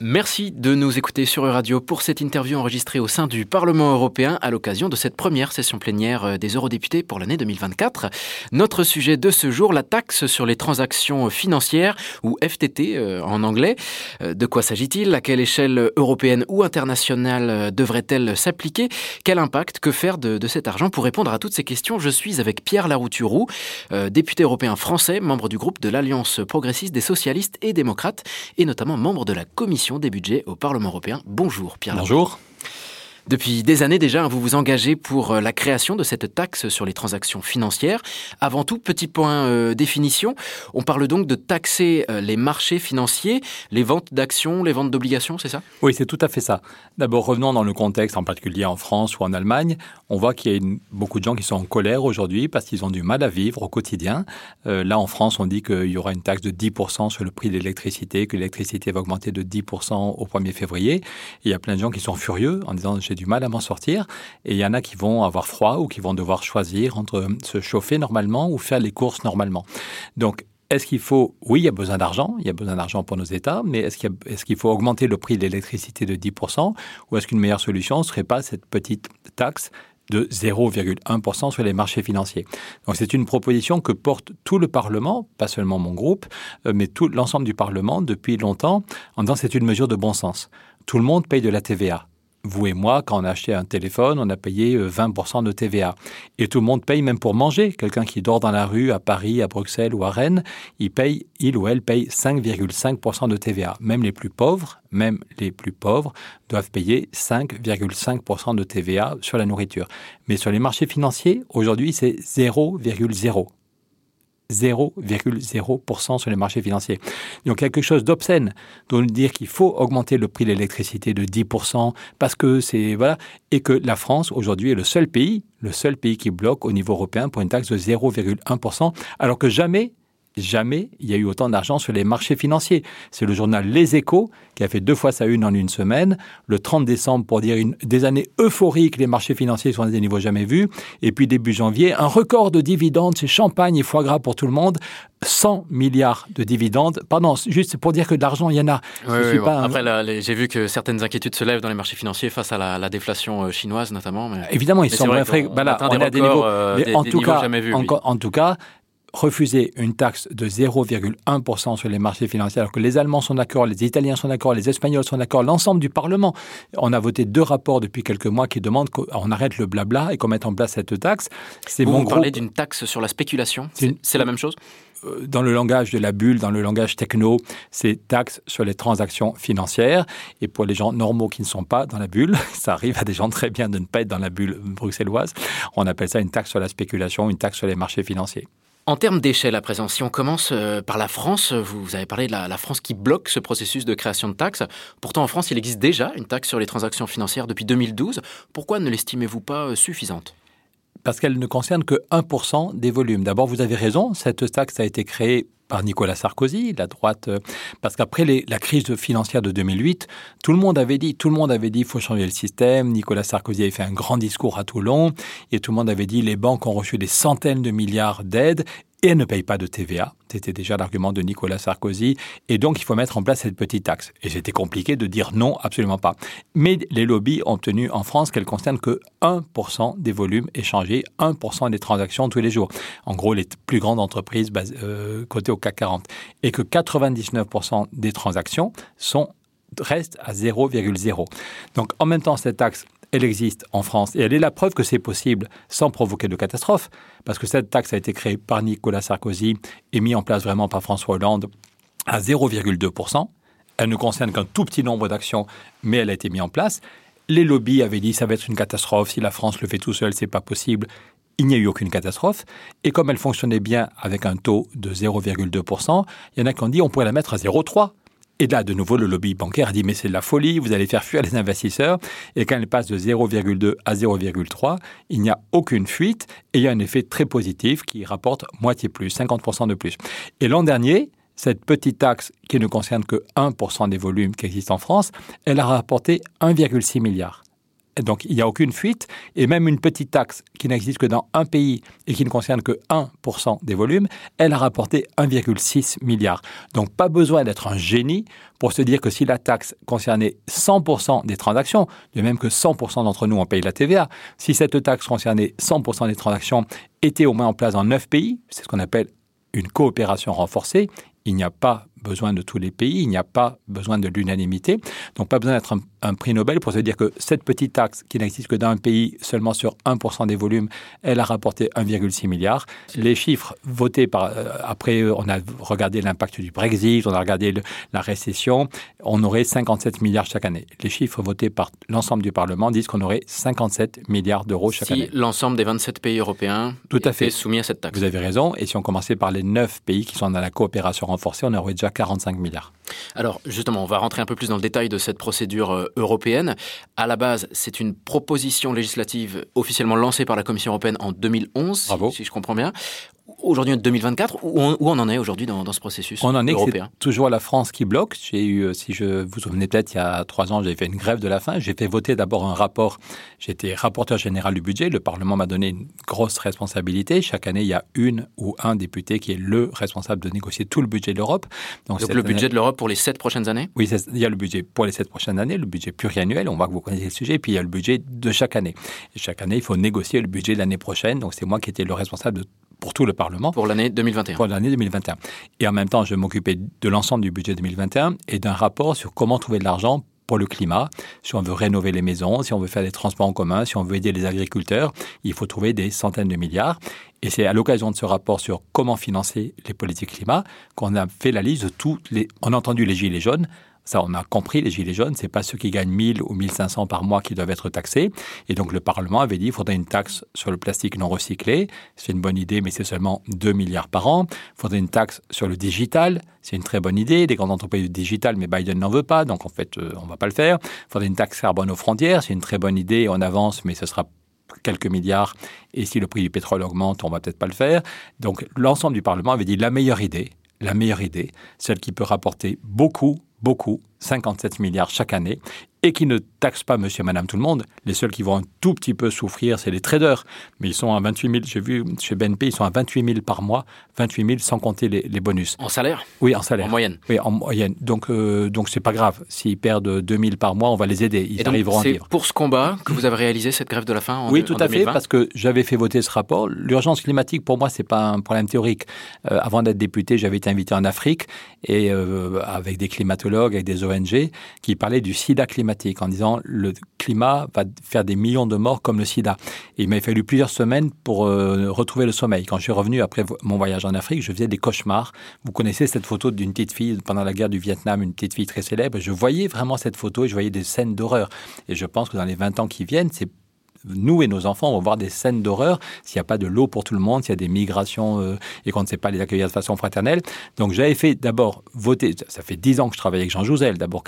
Merci de nous écouter sur Radio pour cette interview enregistrée au sein du Parlement européen à l'occasion de cette première session plénière euh, des eurodéputés pour l'année 2024. Notre sujet de ce jour, la taxe sur les transactions financières, ou FTT euh, en anglais. Euh, de quoi s'agit-il? À quelle échelle européenne ou internationale devrait-elle s'appliquer? Quel impact? Que faire de, cet argent? Pour répondre à toutes ces questions, je suis avec Pierre Larouturou, député européen français, membre du groupe de l'Alliance progressiste des socialistes et démocrates, et notamment membre de la commission des budgets au Parlement européen. Bonjour Pierre. Bonjour. Depuis des années déjà, vous vous engagez pour euh, la création de cette taxe sur les transactions financières. Avant tout, petit point euh, définition, on parle donc de taxer euh, les marchés financiers, les ventes d'actions, les ventes d'obligations, c'est ça? Oui, c'est tout à fait ça. D'abord, revenons dans le contexte, en particulier en France ou en Allemagne. On voit qu'il y a beaucoup de gens qui sont en colère aujourd'hui parce qu'ils ont du mal à vivre au quotidien. là, en France, on dit qu'il y aura une taxe de 10% sur le prix de l'électricité, que l'électricité va augmenter de 10% au 1er février. il y a plein de gens qui sont furieux en disant j'ai du mal à m'en sortir. Et il y en a qui vont avoir froid ou qui vont devoir choisir entre se chauffer normalement ou faire les courses normalement. Donc, est-ce qu'il faut, oui, il y a besoin d'argent, il y a besoin d'argent pour nos États, mais est-ce qu'il, faut augmenter le prix de l'électricité de 10% ou est-ce qu'une meilleure solution ne serait pas cette petite taxe de 0,1% sur les marchés financiers? Donc c'est une proposition que porte tout le Parlement, pas seulement mon groupe, euh, mais tout l'ensemble du Parlement depuis longtemps, en disant c'est une mesure de bon sens. Tout le monde paye de la TVA vous et moi, quand on a acheté un téléphone, on a payé 20% euh, de TVA. Et tout le monde paye même pour manger. Quelqu'un qui dort dans la rue à Paris, à Bruxelles ou à Rennes, il paye, il ou elle paye 5,5% de TVA. Même les plus pauvres, même les plus pauvres doivent payer 5,5% de TVA sur la nourriture. Mais sur les marchés financiers, aujourd'hui, c'est 0,0. 0,0% sur les marchés financiers. Donc quelque chose d'obscène de dire qu'il faut augmenter le prix de l'électricité de 10% parce que c'est voilà et que la France aujourd'hui est le seul pays, le seul pays qui bloque au niveau européen pour une taxe de 0,1% alors que jamais jamais il y a eu autant d'argent sur les marchés financiers. C'est le journal Les Échos qui a fait deux fois sa une en une semaine, le 30 décembre pour dire une, des années euphoriques, les marchés financiers sont à des niveaux jamais vus, et puis début janvier, un record de dividendes, c'est champagne et foie gras pour tout le monde, 100 milliards de dividendes. Pardon, juste pour dire que de l'argent, il y en a. Après, j'ai vu que certaines inquiétudes se lèvent dans les marchés financiers face à la, déflation euh, chinoise notamment. Évidemment, ils sont vrai, on, bah on, a des niveaux, euh, en, tout cas, jamais vus, en, tout cas, refuser une taxe de 0,1% sur les marchés financiers, alors que les Allemands sont d'accord, les Italiens sont d'accord, les Espagnols sont d'accord, l'ensemble du Parlement. On a voté deux rapports depuis quelques mois qui demandent qu'on arrête le blabla et qu'on mette en place cette taxe. C'est vous, mon vous parlez d'une taxe sur la spéculation C'est la même chose? Euh, dans le langage de la bulle, dans le langage techno, c'est taxe sur les transactions financières. Et pour les gens normaux qui ne sont pas dans la bulle, ça arrive à des gens très bien de ne pas être dans la bulle bruxelloise, on appelle ça une taxe sur la spéculation, une taxe sur les marchés financiers. En termes d'échelle à présent, si on commence euh, par la France, vous avez parlé de la, France qui bloque ce processus de création de taxes. Pourtant, en France, il existe déjà une taxe sur les transactions financières depuis 2012. Pourquoi ne l'estimez-vous pas euh, suffisante? Parce qu'elle ne concerne que 1% des volumes. D'abord, vous avez raison, cette taxe a été créée par Nicolas Sarkozy, la droite, euh, parce qu'après la crise financière de 2008, tout le monde avait dit, tout le monde avait dit, faut changer le système. Nicolas Sarkozy avait fait un grand discours à Toulon et tout le monde avait dit, les banques ont reçu des centaines de milliards d'aides et elles ne payent pas de TVA. C'était déjà l'argument de Nicolas Sarkozy. Et donc, il faut mettre en place cette petite taxe. Et c'était compliqué de dire non, absolument pas. Mais les lobbies ont obtenu en France qu'elle concerne que 1% des volumes échangés, 1% des transactions tous les jours. En gros, les plus grandes entreprises euh, cotées au CAC 40. Et que 99% des transactions restent à 0,0. Donc, en même temps, cette taxe elle existe en France et elle est la preuve que c'est possible sans provoquer de catastrophe, parce que cette taxe a été créée par Nicolas Sarkozy et mise en place vraiment par François Hollande à 0,2%. Elle ne concerne qu'un tout petit nombre d'actions, mais elle a été mise en place. Les lobbies avaient dit ça va être une catastrophe, si la France le fait tout seul, c'est pas possible. Il n'y a eu aucune catastrophe. Et comme elle fonctionnait bien avec un taux de 0,2%, il y en a qui ont dit on pourrait la mettre à 0,3%. Et là, de nouveau, le lobby bancaire a dit, mais c'est de la folie, vous allez faire fuir les investisseurs. Et quand elle passe de 0,2 à 0,3, il n'y a aucune fuite et il y a un effet très positif qui rapporte moitié plus, 50% de plus. Et l'an dernier, cette petite taxe qui ne concerne que 1% des volumes qui existent en France, elle a rapporté 1,6 milliard. Donc, il n'y a aucune fuite. Et même une petite taxe qui n'existe que dans un pays et qui ne concerne que 1% des volumes, elle a rapporté 1,6 milliard. Donc, pas besoin d'être un génie pour se dire que si la taxe concernait 100% des transactions, de même que 100% d'entre nous, on paye la TVA, si cette taxe concernait 100% des transactions, était au moins en place dans 9 pays, c'est ce qu'on appelle une coopération renforcée, il n'y a pas besoin de tous les pays, il n'y a pas besoin de l'unanimité. Donc pas besoin d'être un, prix Nobel pour se dire que cette petite taxe qui n'existe que dans un pays seulement sur 1% des volumes, elle a rapporté 1,6 milliard. Les chiffres votés par euh, après on a regardé l'impact du Brexit, on a regardé la récession, on aurait 57 milliards chaque année. Les chiffres votés par l'ensemble du Parlement disent qu'on aurait 57 milliards d'euros chaque année. Si l'ensemble des 27 pays européens Tout à fait. soumis à cette taxe. Vous avez raison et si on commençait par les 9 pays qui sont dans la coopération renforcée, on aurait déjà 45 milliards. Alors justement, on va rentrer un peu plus dans le détail de cette procédure euh, européenne. À la base, c'est une proposition législative officiellement lancée par la Commission européenne en 2011, si je comprends bien aujourd'hui en 2024 où on, où on en est aujourd'hui dans, dans, ce processus On en est européen? toujours la France qui bloque. J'ai eu, euh, si je vous vous souvenez peut-être, il y a trois ans, j'ai fait une grève de la faim. J'ai fait voter d'abord un rapport. J'étais rapporteur général du budget. Le Parlement m'a donné une grosse responsabilité. Chaque année, il y a une ou un député qui est le responsable de négocier tout le budget de l'Europe. Donc, Donc le budget de l'Europe pour les sept prochaines années? Oui, il y a le budget pour les sept prochaines années, le budget pluriannuel. On voit que vous connaissez le sujet. Puis il y a le budget de chaque année. Et chaque année, il faut négocier le budget de l'année prochaine. Donc c'est moi qui étais le responsable de pour tout le Parlement. Pour l'année 2021. Pour l'année 2021. Et en même temps, je m'occupais de l'ensemble du budget 2021 et d'un rapport sur comment trouver de l'argent pour le climat. Si on veut rénover les maisons, si on veut faire des transports en commun, si on veut aider les agriculteurs, il faut trouver des centaines de milliards. Et c'est à l'occasion de ce rapport sur comment financer les politiques climat qu'on a fait la liste de toutes les... On a entendu les gilets jaunes, ça, on a compris, les Gilets jaunes, c'est pas ceux qui gagnent 1000 ou 1500 par mois qui doivent être taxés. Et donc, le Parlement avait dit qu'il faudrait une taxe sur le plastique non recyclé. C'est une bonne idée, mais c'est seulement 2 milliards par an. Il faudrait une taxe sur le digital. C'est une très bonne idée. Des grandes entreprises du digital, mais Biden n'en veut pas. Donc, en fait, euh, on va pas le faire. Il faudrait une taxe carbone aux frontières. C'est une très bonne idée. On avance, mais ce sera quelques milliards. Et si le prix du pétrole augmente, on va peut-être pas le faire. Donc, l'ensemble du Parlement avait dit la meilleure idée, la meilleure idée, celle qui peut rapporter beaucoup, beaucoup, 57 milliards chaque année, et qui ne taxent pas monsieur et madame tout le monde. Les seuls qui vont un tout petit peu souffrir, c'est les traders. Mais ils sont à 28 000, j'ai vu chez BNP, ils sont à 28 000 par mois, 28 000 sans compter les, les bonus. En salaire? Oui, en salaire. En moyenne Oui, en moyenne. Donc, euh, donc c'est pas grave. S'ils perdent 2 000 par mois, on va les aider. Ils et donc, arriveront à vivre. C'est pour ce combat que vous avez réalisé cette grève de la faim en Oui, tout en à 2020. fait, parce que j'avais fait voter ce rapport. L'urgence climatique, pour moi, c'est pas un problème théorique. Euh, avant d'être député, j'avais été invité en Afrique et euh, avec des climatologues, avec des Qui parlaient du sida climatique en disant le climat va faire des millions de morts comme le sida. Et il m'a fallu plusieurs semaines pour euh, retrouver le sommeil. Quand je suis revenu après mon voyage en Afrique, je faisais des cauchemars. Vous connaissez cette photo d'une petite fille pendant la guerre du Vietnam, une petite fille très célèbre. Je voyais vraiment cette photo et je voyais des scènes d'horreur. Et je pense que dans les 20 ans qui viennent, c'est nous et nos enfants vont voir des scènes d'horreur s'il n'y a pas de l'eau pour tout le monde, s'il y a des migrations euh, et qu'on ne sait pas les accueillir de façon fraternelle. Donc j'avais fait d'abord voter, ça fait dix ans que je travaille avec Jean Jouzel, d'abord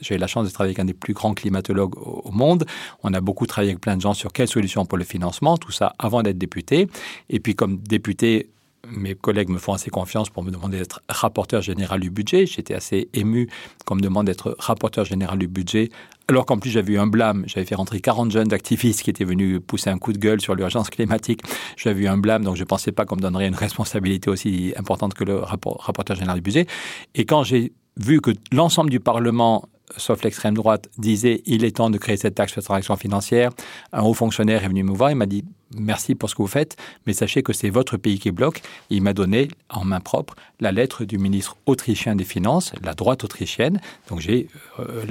j'ai eu la chance de travailler avec un des plus grands climatologues au, au monde. On a beaucoup travaillé avec plein de gens sur quelles solutions pour le financement, tout ça avant d'être député. Et puis comme député, mes collègues me font assez confiance pour me demander d'être rapporteur général du budget. J'étais assez ému qu'on me demande d'être rapporteur général du budget, alors qu'en plus j'avais eu un blâme. J'avais fait rentrer 40 jeunes activistes qui étaient venus pousser un coup de gueule sur l'urgence climatique. J'avais eu un blâme, donc je ne pensais pas qu'on me donnerait une responsabilité aussi importante que le rapport, rapporteur général du budget. Et quand j'ai vu que l'ensemble du Parlement sauf l'extrême droite, disait il est temps de créer cette taxe sur les transactions financières. Un haut fonctionnaire est venu me voir, il m'a dit merci pour ce que vous faites, mais sachez que c'est votre pays qui bloque. il m'a donné en main propre la lettre du ministre autrichien des Finances, la droite autrichienne. Donc j'ai euh,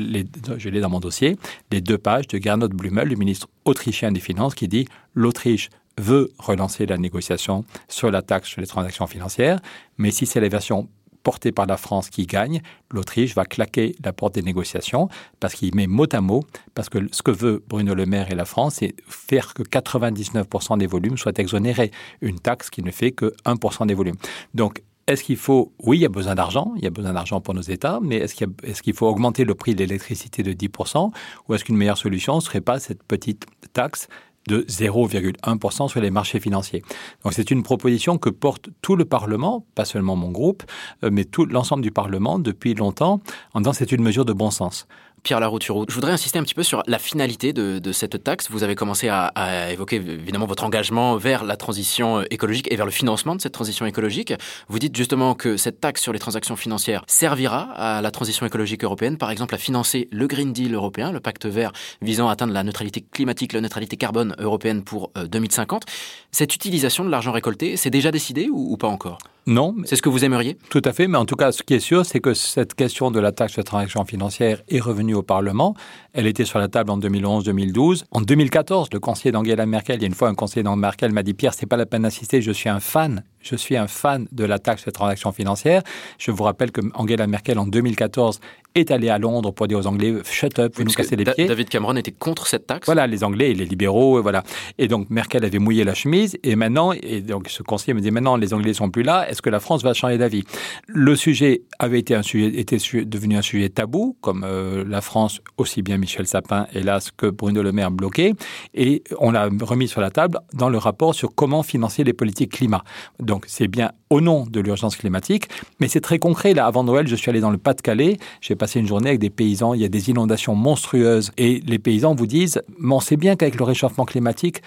je l'ai dans mon dossier, les deux pages de Gernot Blumel, le ministre autrichien des Finances, qui dit l'Autriche veut relancer la négociation sur la taxe sur les transactions financières, mais si c'est la version porté par la France qui gagne, l'Autriche va claquer la porte des négociations parce qu'il met mot à mot, parce que ce que veut Bruno Le Maire et la France, c'est faire que 99% des volumes soient exonérés. Une taxe qui ne fait que 1% des volumes. Donc, est-ce qu'il faut, oui, il y a besoin d'argent, il y a besoin d'argent pour nos États, mais est-ce qu'il est qu'il faut augmenter le prix de l'électricité de 10% ou est-ce qu'une meilleure solution ne serait pas cette petite taxe de 0,1% sur les marchés financiers. Donc c'est une proposition que porte tout le Parlement, pas seulement mon groupe, mais tout l'ensemble du Parlement depuis longtemps, en disant c'est une mesure de bon sens. Pierre Larouturou. Je voudrais insister un petit peu sur la finalité de, cette taxe. Vous avez commencé à, à, évoquer évidemment votre engagement vers la transition écologique et vers le financement de cette transition écologique. Vous dites justement que cette taxe sur les transactions financières servira à la transition écologique européenne, par exemple à financer le Green Deal européen, le pacte vert visant à atteindre la neutralité climatique, la neutralité carbone européenne pour 2050. Euh, cette utilisation de l'argent récolté, c'est déjà décidé ou, pas encore? Non. C'est ce que vous aimeriez Tout à fait, mais en tout cas, ce qui est sûr, c'est que cette question de la taxe sur les transactions financières est revenue au Parlement. Elle était sur la table en 2011-2012. En 2014, le conseiller d'Angela Merkel, il y a une fois un conseiller d'Angela Merkel m'a dit Pierre, c'est pas la peine d'insister, je suis un fan je suis un fan de la taxe sur les transactions financières. Je vous rappelle que Angela Merkel, en 2014, est allée à Londres pour dire aux Anglais Shut up, vous nous cassez les pieds. David Cameron était contre cette taxe Voilà, les Anglais et les libéraux, voilà. Et donc Merkel avait mouillé la chemise, et maintenant, et donc ce conseiller me dit maintenant, les Anglais sont plus là, est-ce que la France va changer d'avis? Le sujet avait été, un sujet, était devenu un sujet tabou, comme euh, la France, aussi bien Michel Sapin, hélas, que Bruno Le Maire bloqué, et on l'a remis sur la table dans le rapport sur comment financer les politiques climat. Donc c'est bien au nom de l'urgence climatique, mais c'est très concret. Là, avant Noël, je suis allé dans le Pas-de-Calais, j'ai passé une journée avec des paysans, il y a des inondations monstrueuses, et les paysans vous disent, on sait bien qu'avec le réchauffement climatique,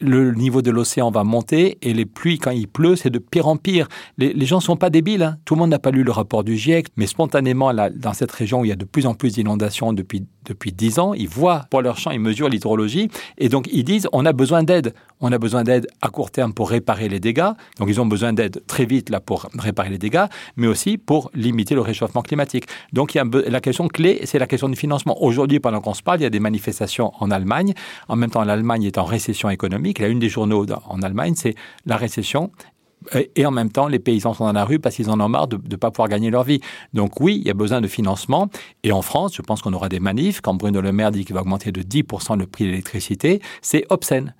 le niveau de l'océan va monter et les pluies, quand il pleut, c'est de pire en pire. Les, gens ne sont pas débiles. Hein. Tout le monde n'a pas lu le rapport du GIEC, mais spontanément, là, dans cette région où il y a de plus en plus d'inondations depuis depuis dix ans, ils voient pour leur champ, ils mesurent l'hydrologie, et donc ils disent on a besoin d'aide. On a besoin d'aide à court terme pour réparer les dégâts. Donc ils ont besoin d'aide très vite là pour réparer les dégâts, mais aussi pour limiter le réchauffement climatique. Donc la question clé, c'est la question du financement. Aujourd'hui, pendant qu'on se parle, il y a des manifestations en Allemagne. En même temps, l'Allemagne est en récession économique. La une des journaux en Allemagne, c'est la récession et en même temps, les paysans sont dans la rue parce qu'ils en ont marre de ne pas pouvoir gagner leur vie. Donc oui, il y a besoin de financement. Et en France, je pense qu'on aura des manifs. Quand Bruno Le Maire dit qu'il va augmenter de 10% le prix de l'électricité, c'est obscène.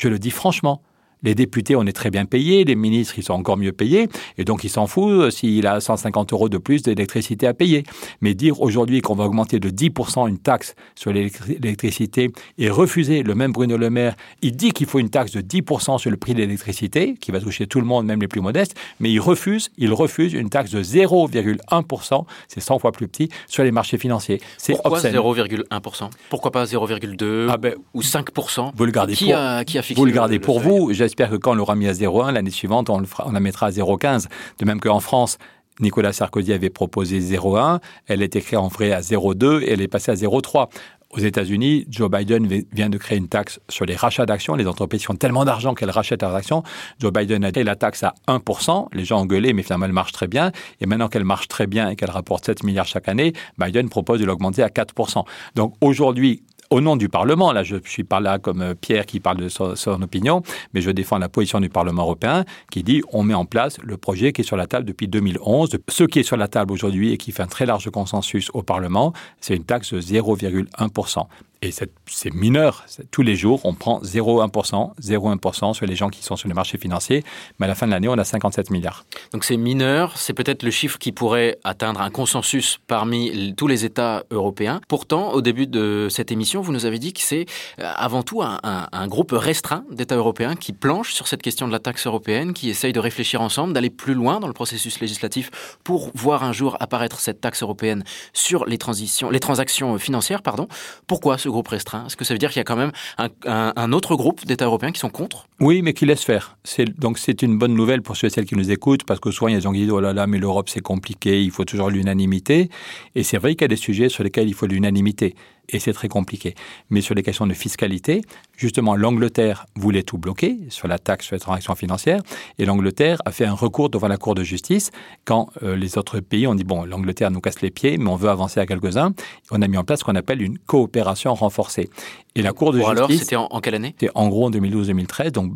Je le dis franchement. Les députés, on est très bien payés, les ministres, ils sont encore mieux payés, et donc il s'en fout euh, s'il a 150 euros de plus d'électricité à payer. Mais dire aujourd'hui qu'on va augmenter de 10% une taxe sur l'électricité et refuser, le même Bruno Le Maire, il dit qu'il faut une taxe de 10% sur le prix de l'électricité, qui va toucher tout le monde, même les plus modestes, mais il refuse, il refuse une taxe de 0,1%, c'est 100 fois plus petit, sur les marchés financiers. Pourquoi 0,1% Pourquoi pas 0,2 ah ben, ou 5% Vous le gardez qui, a, qui a fixé Vous le gardez pour vous j'espère que quand on l'aura mis à 0,1, l'année suivante, on, la mettra à 0,15. De même qu'en France, Nicolas Sarkozy avait proposé 0,1, elle est écrite en vrai à 0,2 et elle est passée à 0,3. Aux États-Unis, Joe Biden vient de créer une taxe sur les rachats d'actions. Les entreprises ont tellement d'argent qu'elles rachètent leurs actions. Joe Biden a créé la taxe à 1%. Les gens ont gueulé, mais finalement, elle marche très bien. Et maintenant qu'elle marche très bien et qu'elle rapporte 7 milliards chaque année, Biden propose de l'augmenter à 4%. Donc aujourd'hui, au nom du Parlement, là je suis pas là comme euh, Pierre qui parle de son, opinion, mais je défends la position du Parlement européen qui dit on met en place le projet qui est sur la table depuis 2011. Ce qui est sur la table aujourd'hui et qui fait un très large consensus au Parlement, c'est une taxe de 0,1%. Et c'est mineur. Tous les jours, on prend 0,1%, 0,1% sur les gens qui sont sur les marchés financiers. Mais à la fin de l'année, on a 57 milliards. Donc c'est mineur. C'est peut-être le chiffre qui pourrait atteindre un consensus parmi tous les États européens. Pourtant, au début de cette émission, vous nous avez dit que c'est euh, avant tout un, groupe restreint d'États européens qui planche sur cette question de la taxe européenne, qui essaye de réfléchir ensemble, d'aller plus loin dans le processus législatif pour voir un jour apparaître cette taxe européenne sur les, transitions, les transactions financières. Pardon. Pourquoi ce groupe restreint Est-ce que ça veut dire qu'il y a quand même un, autre groupe d'États européens qui sont contre? Oui, mais qui laissent faire. Donc c'est une bonne nouvelle pour ceux et celles qui nous écoutent, parce que souvent il y a des gens qui disent oh là là, mais l'Europe c'est compliqué, il faut toujours l'unanimité. Et c'est vrai qu'il y a des sujets sur lesquels il faut l'unanimité et c'est très compliqué. Mais sur les questions de fiscalité, justement, l'Angleterre voulait tout bloquer sur la taxe sur les transactions financières, et l'Angleterre a fait un recours devant la Cour de justice quand euh, les autres pays ont dit, bon, l'Angleterre nous casse les pieds, mais on veut avancer à quelques-uns. On a mis en place ce qu'on appelle une coopération renforcée. Et la Cour de justice... alors, c'était en, en, quelle année? C'était en gros en 2012-2013, donc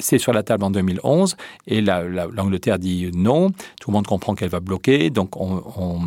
c'est sur la table en 2011 et l'Angleterre dit non. Tout le monde comprend qu'elle va bloquer. Donc, on,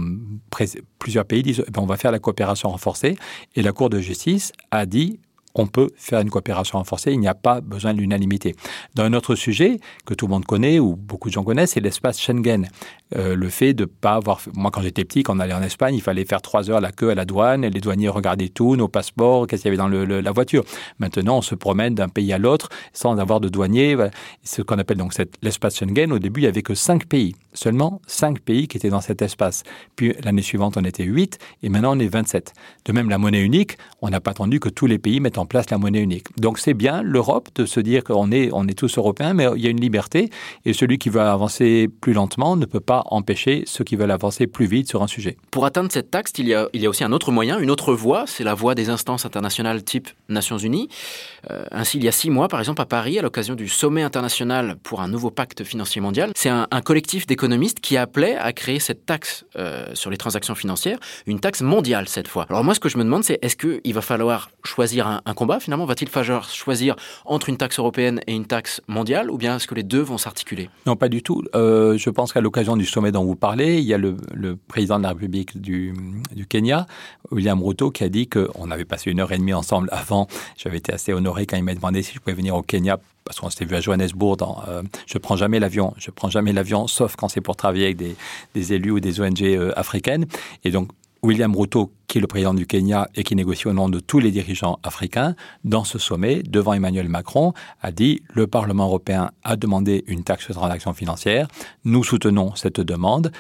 plusieurs pays disent eh ben, on va faire la coopération renforcée. Et la Cour de justice a dit on peut faire une coopération renforcée, il n'y a pas besoin de l'unanimité. Dans un autre sujet que tout le monde connaît, ou beaucoup de gens connaissent, c'est l'espace Schengen. Euh, le fait de pas avoir. Moi, quand j'étais petit, quand on allait en Espagne, il fallait faire trois heures la queue à la douane et les douaniers regardaient tout, nos passeports, qu'est-ce qu'il y avait dans la voiture. Maintenant, on se promène d'un pays à l'autre sans avoir de douanier. Ce qu'on appelle donc l'espace Schengen. Au début, il y avait que cinq pays, seulement cinq pays qui étaient dans cet espace. Puis l'année suivante, on était huit et maintenant on est 27. De même, la monnaie unique, on n'a pas attendu que tous les pays mettent en place la monnaie unique. Donc c'est bien l'Europe de se dire qu'on est, on est tous européens, mais il y a une liberté et celui qui veut avancer plus lentement ne peut pas empêcher ceux qui veulent avancer plus vite sur un sujet. Pour atteindre cette taxe, il y a, il y a aussi un autre moyen, une autre voie, c'est la voie des instances internationales type Nations Unies. Euh, ainsi, il y a six mois, par exemple, à Paris, à l'occasion du sommet international pour un nouveau pacte financier mondial, c'est un, collectif d'économistes qui appelait à créer cette taxe euh, sur les transactions financières, une taxe mondiale cette fois. Alors moi, ce que je me demande, c'est est-ce qu'il va falloir choisir un, un combat finalement? Va-t-il falloir choisir entre une taxe européenne et une taxe mondiale, ou bien est-ce que les deux vont s'articuler? Non, pas du tout. Euh, je pense qu'à l'occasion du sommet dont vous parlez, il y a le, président de la République du, Kenya, William Ruto, qui a dit qu'on avait passé une heure et demie ensemble avant. J'avais été assez honoré quand il m'a demandé si je pouvais venir au Kenya parce qu'on s'était vu à Johannesburg. Dans, euh, je prends jamais l'avion. Je prends jamais l'avion, sauf quand c'est pour travailler avec des, élus ou des ONG euh, africaines. Et donc William Ruto, qui est le président du Kenya et qui négocie au nom de tous les dirigeants africains, dans ce sommet, devant Emmanuel Macron, a dit le Parlement européen a demandé une taxe sur transactions financières. Nous soutenons cette demande.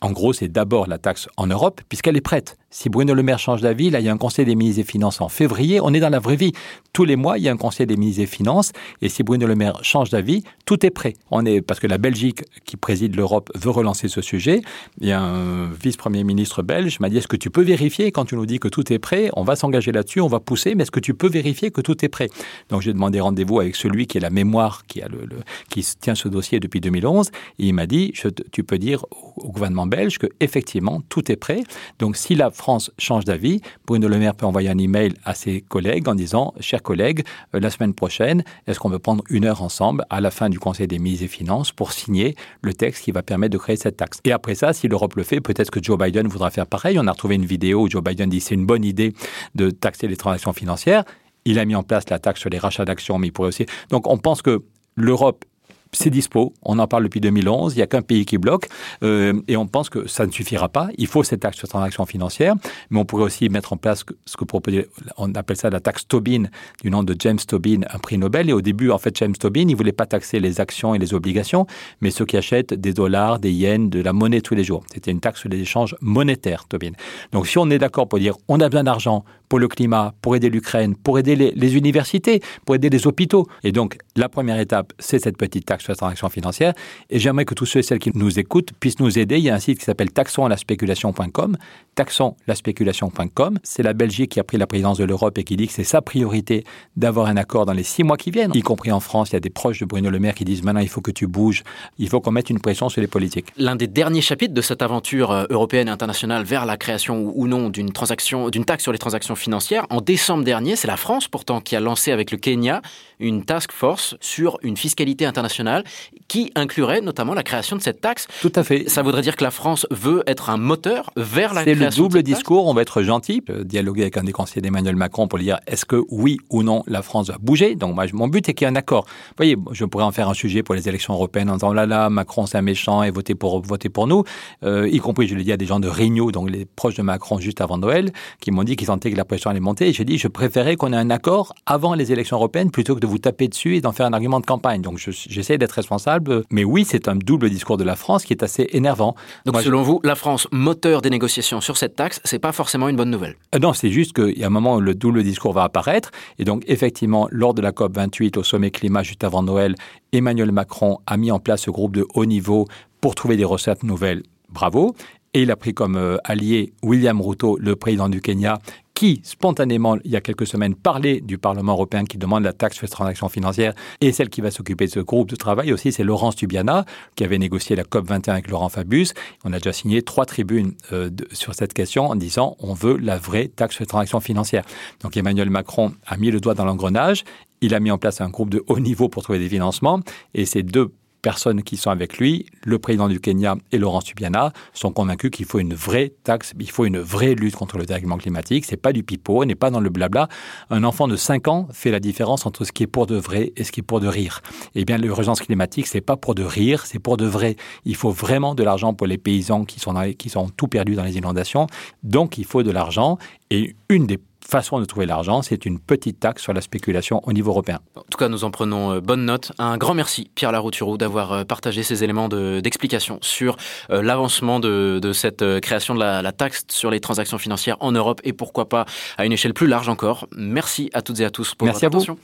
En gros, c'est d'abord la taxe en Europe, puisqu'elle est prête. Si Bruno Le Maire change d'avis, là, il y a un conseil des ministres des Finances en février. On est dans la vraie vie. Tous les mois, il y a un conseil des ministres des Finances. Et si Bruno Le Maire change d'avis, tout est prêt. On est, parce que la Belgique, qui préside l'Europe, veut relancer ce sujet. Il y a un vice-premier ministre belge m'a dit, est-ce que tu peux vérifier quand tu nous dis que tout est prêt? On va s'engager là-dessus, on va pousser, mais est-ce que tu peux vérifier que tout est prêt? Donc, j'ai demandé rendez-vous avec celui qui est la mémoire, qui a le, qui tient ce dossier depuis 2011. Et il m'a dit, tu peux dire au gouvernement belge que effectivement, tout est prêt. Donc, si la France change d'avis, Bruno Le Maire peut envoyer un email à ses collègues en disant Chers collègues, euh, la semaine prochaine, est-ce qu'on veut prendre une heure ensemble à la fin du Conseil des ministres des Finances pour signer le texte qui va permettre de créer cette taxe? Et après ça, si l'Europe le fait, peut-être que Joe Biden voudra faire pareil. On a retrouvé une vidéo où Joe Biden dit C'est une bonne idée de taxer les transactions financières. Il a mis en place la taxe sur les rachats d'actions, mais il pourrait aussi. Donc on pense que l'Europe c'est dispo. On en parle depuis 2011. Il n'y a qu'un pays qui bloque. Euh, et on pense que ça ne suffira pas. Il faut cette taxe sur transactions financières. Mais on pourrait aussi mettre en place ce que proposait, on appelle ça la taxe Tobin, du nom de James Tobin, un prix Nobel. Et au début, en fait, James Tobin, il voulait pas taxer les actions et les obligations, mais ceux qui achètent des dollars, des yens, de la monnaie tous les jours. C'était une taxe sur les échanges monétaires, Tobin. Donc, si on est d'accord pour dire on a besoin d'argent pour le climat, pour aider l'Ukraine, pour aider les, les universités, pour aider les hôpitaux. Et donc, la première étape, c'est cette petite taxe sur la transaction financière. Et j'aimerais que tous ceux et celles qui nous écoutent puissent nous aider. Il y a un site qui s'appelle taxonlaspéculation.com. Taxonlaspéculation.com. C'est la Belgique qui a pris la présidence de l'Europe et qui dit que c'est sa priorité d'avoir un accord dans les six mois qui viennent. Y compris en France, il y a des proches de Bruno Le Maire qui disent maintenant il faut que tu bouges, il faut qu'on mette une pression sur les politiques. L'un des derniers chapitres de cette aventure euh, européenne et internationale vers la création ou non d'une transaction, d'une taxe sur les transactions financières, en décembre dernier, c'est la France pourtant qui a lancé avec le Kenya une task force sur une fiscalité internationale qui inclurait notamment la création de cette taxe. Tout à fait. Ça voudrait dire que la France veut être un moteur vers la création. C'est le double discours. On va être gentil, euh, dialoguer avec un des conseillers d'Emmanuel Macron pour lui dire est-ce que oui ou non la France va bouger? Donc moi, mon but est qu'il y ait un accord. Vous voyez, je pourrais en faire un sujet pour les élections européennes en disant là là, Macron c'est un méchant et votez pour voter pour nous. Euh, y compris, je l'ai dit à des gens de Renew, donc les proches de Macron juste avant Noël, qui m'ont dit qu'ils sentaient que la pression allait monter. Et j'ai dit je préférais qu'on ait un accord avant les élections européennes plutôt que de vous taper dessus et d'en faire un argument de campagne. Donc j'essaie d'être responsable. Mais oui, c'est un double discours de la France qui est assez énervant. Donc selon vous, la France, moteur des négociations sur cette taxe, c'est pas forcément une bonne nouvelle euh, Non, c'est juste qu'il y a un moment où le double discours va apparaître. Et donc effectivement, lors de la COP 28 au sommet climat juste avant Noël, Emmanuel Macron a mis en place ce groupe de haut niveau pour trouver des recettes nouvelles. Bravo. Et il a pris comme euh, allié William Ruto, le président du Kenya, qui, spontanément, il y a quelques semaines, parlait du Parlement européen qui demande la taxe sur les transactions financières, et celle qui va s'occuper de ce groupe de travail aussi, c'est Laurence Tubiana, qui avait négocié la COP 21 avec Laurent Fabius. On a déjà signé trois tribunes euh, sur cette question en disant on veut la vraie taxe sur les transactions financières. Donc Emmanuel Macron a mis le doigt dans l'engrenage, il a mis en place un groupe de haut niveau pour trouver des financements, et ces deux personnes qui sont avec lui, le président du Kenya et Laurent Subiana, sont convaincus qu'il faut une vraie taxe, il faut une vraie lutte contre le dérèglement climatique. C'est pas du pipeau, on n'est pas dans le blabla. Un enfant de 5 ans fait la différence entre ce qui est pour de vrai et ce qui est pour de rire. Eh bien, l'urgence climatique, c'est pas pour de rire, c'est pour de vrai. Il faut vraiment de l'argent pour les paysans qui sont, qui sont tout perdus dans les inondations. Donc, il faut de l'argent. Et une des façon de trouver l'argent, c'est une petite taxe sur la spéculation au niveau européen. En tout cas, nous en prenons euh, bonne note. Un grand merci, Pierre Larouturou, d'avoir euh, partagé ces éléments d'explication sur euh, l'avancement de, cette création de la, taxe sur les transactions financières en Europe et pourquoi pas à une échelle plus large encore. Merci à toutes et à tous pour merci votre attention.